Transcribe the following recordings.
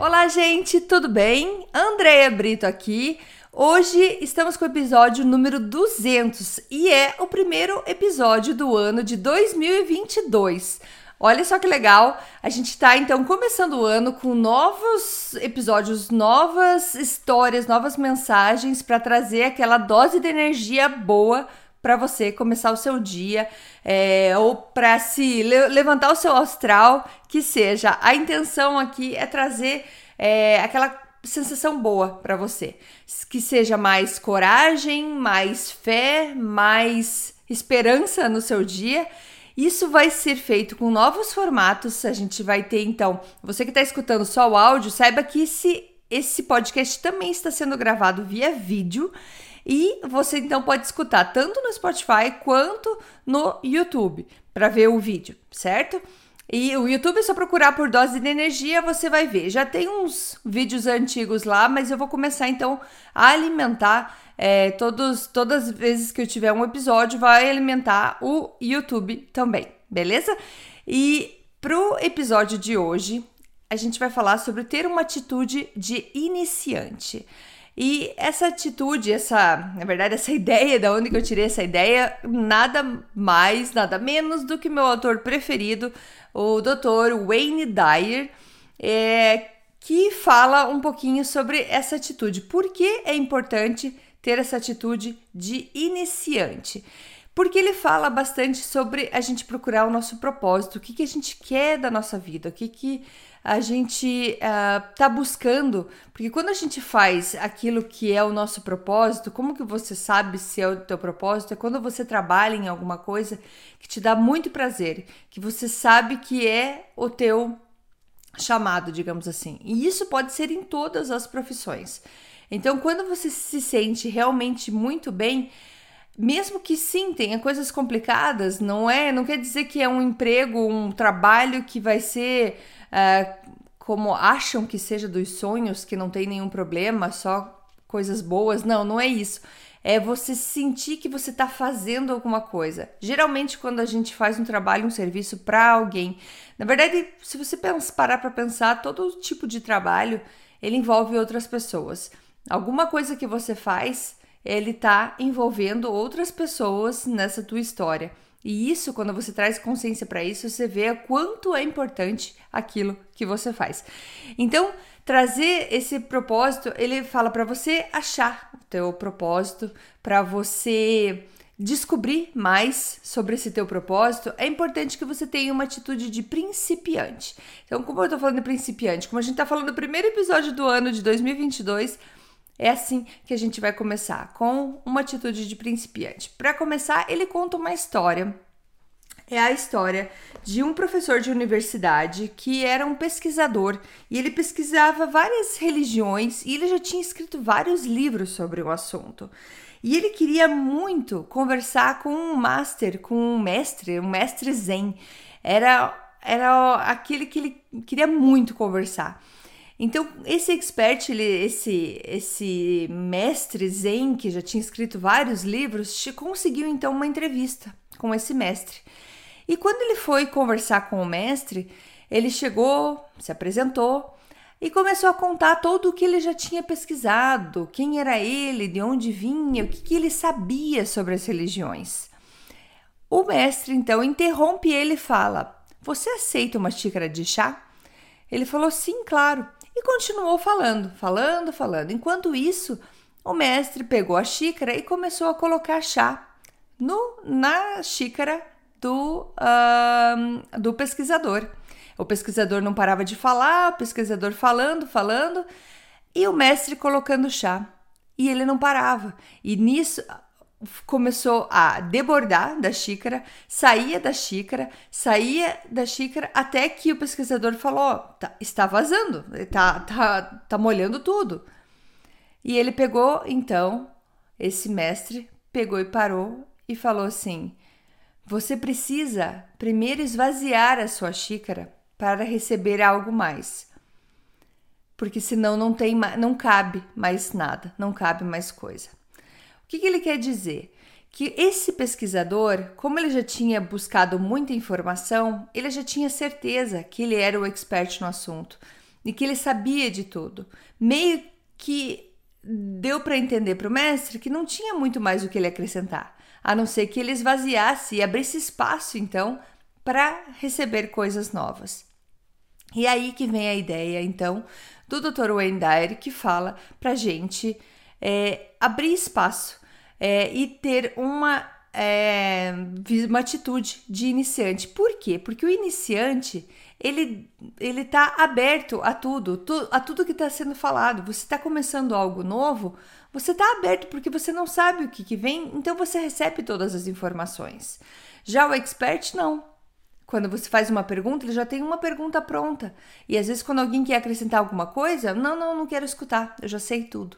Olá, gente, tudo bem? Andréia Brito aqui. Hoje estamos com o episódio número 200 e é o primeiro episódio do ano de 2022. Olha só que legal, a gente está então começando o ano com novos episódios, novas histórias, novas mensagens para trazer aquela dose de energia boa para você começar o seu dia é, ou para se le levantar o seu astral, que seja. A intenção aqui é trazer é, aquela sensação boa para você, que seja mais coragem, mais fé, mais esperança no seu dia. Isso vai ser feito com novos formatos. A gente vai ter então, você que está escutando só o áudio, saiba que esse, esse podcast também está sendo gravado via vídeo e você então pode escutar tanto no Spotify quanto no YouTube para ver o vídeo, certo? E o YouTube é só procurar por dose de energia, você vai ver. Já tem uns vídeos antigos lá, mas eu vou começar então a alimentar é, todos, todas as vezes que eu tiver um episódio, vai alimentar o YouTube também, beleza? E pro episódio de hoje, a gente vai falar sobre ter uma atitude de iniciante. E essa atitude, essa, na verdade, essa ideia, da onde que eu tirei essa ideia, nada mais, nada menos do que meu autor preferido, o Dr. Wayne Dyer, é, que fala um pouquinho sobre essa atitude. Por que é importante ter essa atitude de iniciante? Porque ele fala bastante sobre a gente procurar o nosso propósito, o que, que a gente quer da nossa vida, o que, que a gente uh, buscando, porque quando a gente faz aquilo que é o nosso propósito, como que você sabe se é o teu propósito? É quando você trabalha em alguma coisa que te dá muito prazer, que você sabe que é o teu chamado, digamos assim. E isso pode ser em todas as profissões. Então, quando você se sente realmente muito bem, mesmo que sim tenha coisas complicadas, não é, não quer dizer que é um emprego, um trabalho que vai ser uh, como acham que seja dos sonhos, que não tem nenhum problema, só coisas boas. Não, não é isso. É você sentir que você está fazendo alguma coisa. Geralmente, quando a gente faz um trabalho, um serviço para alguém, na verdade, se você parar para pensar, todo tipo de trabalho ele envolve outras pessoas. Alguma coisa que você faz, ele está envolvendo outras pessoas nessa tua história. E isso, quando você traz consciência para isso, você vê quanto é importante aquilo que você faz. Então, trazer esse propósito, ele fala para você achar o teu propósito, para você descobrir mais sobre esse teu propósito, é importante que você tenha uma atitude de principiante. Então, como eu tô falando de principiante, como a gente tá falando do primeiro episódio do ano de 2022, é assim que a gente vai começar, com uma atitude de principiante. Para começar, ele conta uma história. É a história de um professor de universidade que era um pesquisador e ele pesquisava várias religiões e ele já tinha escrito vários livros sobre o assunto. E ele queria muito conversar com um master, com um mestre, um mestre zen. Era, era aquele que ele queria muito conversar. Então, esse expert, ele, esse, esse mestre Zen, que já tinha escrito vários livros, conseguiu então uma entrevista com esse mestre. E quando ele foi conversar com o mestre, ele chegou, se apresentou e começou a contar todo o que ele já tinha pesquisado, quem era ele, de onde vinha, o que, que ele sabia sobre as religiões. O mestre então interrompe ele e fala: Você aceita uma xícara de chá? Ele falou: Sim, claro e continuou falando, falando, falando. Enquanto isso, o mestre pegou a xícara e começou a colocar chá no, na xícara do, uh, do pesquisador. O pesquisador não parava de falar, o pesquisador falando, falando, e o mestre colocando chá. E ele não parava. E nisso, começou a debordar da xícara, saía da xícara, saía da xícara, até que o pesquisador falou: tá, está vazando, tá, tá, tá molhando tudo. E ele pegou, então, esse mestre pegou e parou e falou assim: Você precisa primeiro esvaziar a sua xícara para receber algo mais. Porque senão não tem não cabe mais nada, não cabe mais coisa que, que ele quer dizer? Que esse pesquisador, como ele já tinha buscado muita informação, ele já tinha certeza que ele era o expert no assunto. e que ele sabia de tudo. Meio que deu para entender para o mestre que não tinha muito mais o que ele acrescentar, a não ser que ele esvaziasse e abrisse espaço então para receber coisas novas. E aí que vem a ideia então do Dr. Wayne Dyer que fala para gente é, abrir espaço é, e ter uma é, uma atitude de iniciante. Por quê? Porque o iniciante ele ele está aberto a tudo, tu, a tudo que está sendo falado. Você está começando algo novo, você está aberto porque você não sabe o que, que vem, então você recebe todas as informações. Já o expert não. Quando você faz uma pergunta, ele já tem uma pergunta pronta. E às vezes, quando alguém quer acrescentar alguma coisa, não, não, não quero escutar, eu já sei tudo.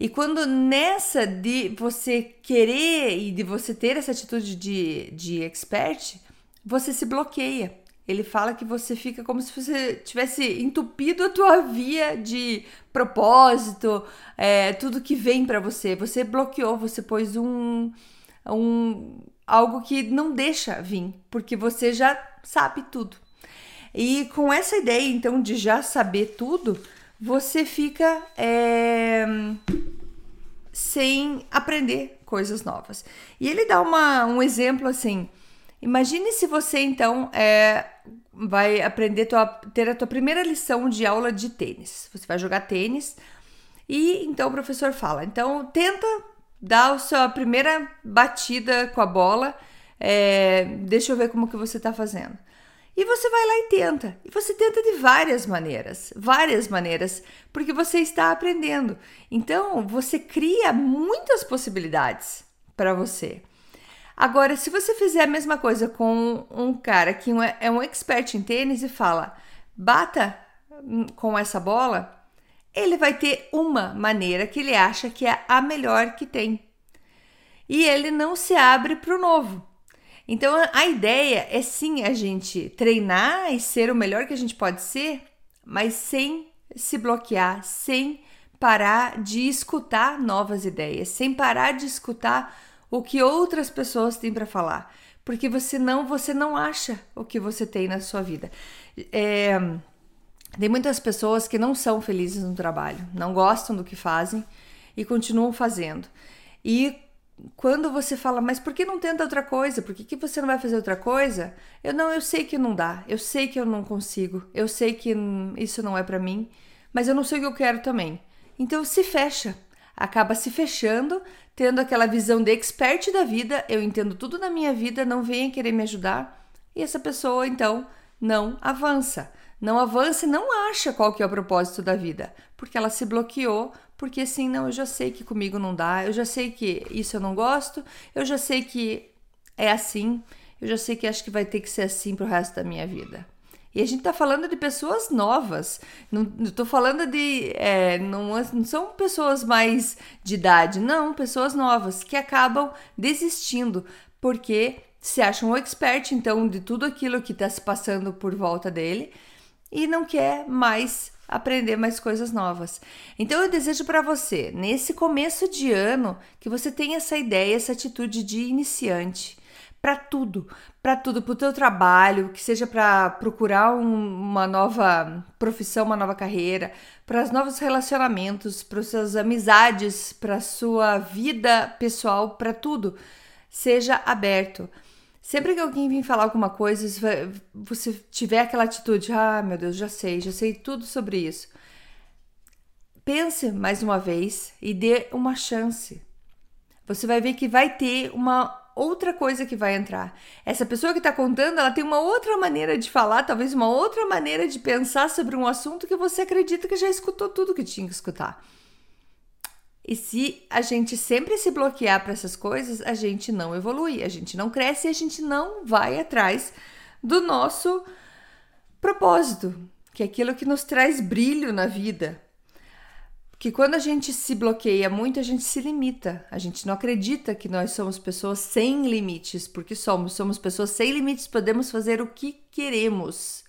E quando nessa de você querer e de você ter essa atitude de, de expert, você se bloqueia. Ele fala que você fica como se você tivesse entupido a tua via de propósito, é, tudo que vem para você. Você bloqueou, você pôs um, um algo que não deixa vir, porque você já sabe tudo. E com essa ideia, então, de já saber tudo, você fica é, sem aprender coisas novas. E ele dá uma, um exemplo assim. Imagine se você então é, vai aprender tua, ter a tua primeira lição de aula de tênis. Você vai jogar tênis e então o professor fala: então tenta dar a sua primeira batida com a bola. É, deixa eu ver como que você está fazendo. E você vai lá e tenta. E você tenta de várias maneiras, várias maneiras, porque você está aprendendo. Então, você cria muitas possibilidades para você. Agora, se você fizer a mesma coisa com um cara que é um expert em tênis e fala, bata com essa bola, ele vai ter uma maneira que ele acha que é a melhor que tem. E ele não se abre para o novo. Então a ideia é sim a gente treinar e ser o melhor que a gente pode ser, mas sem se bloquear, sem parar de escutar novas ideias, sem parar de escutar o que outras pessoas têm para falar, porque você não você não acha o que você tem na sua vida. É, tem muitas pessoas que não são felizes no trabalho, não gostam do que fazem e continuam fazendo. E quando você fala, mas por que não tenta outra coisa? Por que, que você não vai fazer outra coisa? Eu não, eu sei que não dá, eu sei que eu não consigo, eu sei que isso não é para mim, mas eu não sei o que eu quero também. Então se fecha, acaba se fechando, tendo aquela visão de expert da vida, eu entendo tudo na minha vida, não venha querer me ajudar, e essa pessoa então não avança. Não avança e não acha qual que é o propósito da vida, porque ela se bloqueou porque assim, não, eu já sei que comigo não dá, eu já sei que isso eu não gosto, eu já sei que é assim, eu já sei que acho que vai ter que ser assim pro resto da minha vida. E a gente tá falando de pessoas novas, não, não tô falando de. É, não, não são pessoas mais de idade, não, pessoas novas que acabam desistindo porque se acham um expert, então, de tudo aquilo que está se passando por volta dele e não quer mais aprender mais coisas novas. Então eu desejo para você, nesse começo de ano, que você tenha essa ideia, essa atitude de iniciante para tudo, para tudo, para o teu trabalho, que seja para procurar um, uma nova profissão, uma nova carreira, para os novos relacionamentos, para suas amizades, para sua vida pessoal, para tudo. Seja aberto. Sempre que alguém vir falar alguma coisa, você tiver aquela atitude, ah, meu Deus, já sei, já sei tudo sobre isso. Pense mais uma vez e dê uma chance. Você vai ver que vai ter uma outra coisa que vai entrar. Essa pessoa que está contando, ela tem uma outra maneira de falar, talvez uma outra maneira de pensar sobre um assunto que você acredita que já escutou tudo que tinha que escutar. E se a gente sempre se bloquear para essas coisas, a gente não evolui, a gente não cresce e a gente não vai atrás do nosso propósito, que é aquilo que nos traz brilho na vida. Que quando a gente se bloqueia muito, a gente se limita. A gente não acredita que nós somos pessoas sem limites, porque somos, somos pessoas sem limites, podemos fazer o que queremos.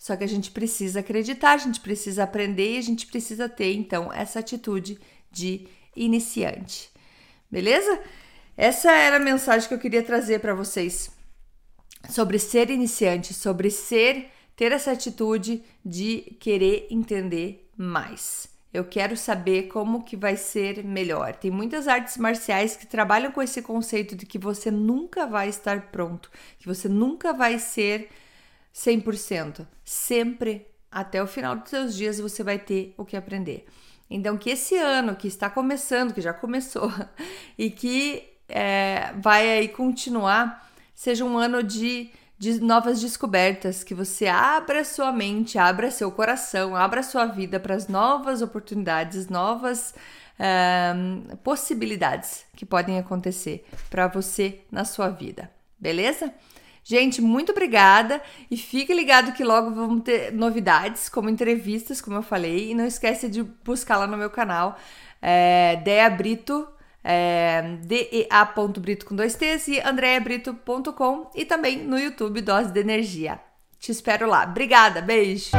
Só que a gente precisa acreditar, a gente precisa aprender e a gente precisa ter então essa atitude de iniciante. Beleza? Essa era a mensagem que eu queria trazer para vocês sobre ser iniciante, sobre ser ter essa atitude de querer entender mais. Eu quero saber como que vai ser melhor. Tem muitas artes marciais que trabalham com esse conceito de que você nunca vai estar pronto, que você nunca vai ser 100%. Sempre até o final dos seus dias você vai ter o que aprender. Então, que esse ano que está começando, que já começou, e que é, vai aí continuar, seja um ano de, de novas descobertas, que você abra sua mente, abra seu coração, abra sua vida para as novas oportunidades, novas possibilidades que podem acontecer para você na sua vida, beleza? Gente, muito obrigada e fique ligado que logo vamos ter novidades, como entrevistas, como eu falei, e não esquece de buscar lá no meu canal, é, Dea Brito, é, dea.brito com dois T's e andreabrito.com e também no YouTube Dose de Energia. Te espero lá. Obrigada, beijo!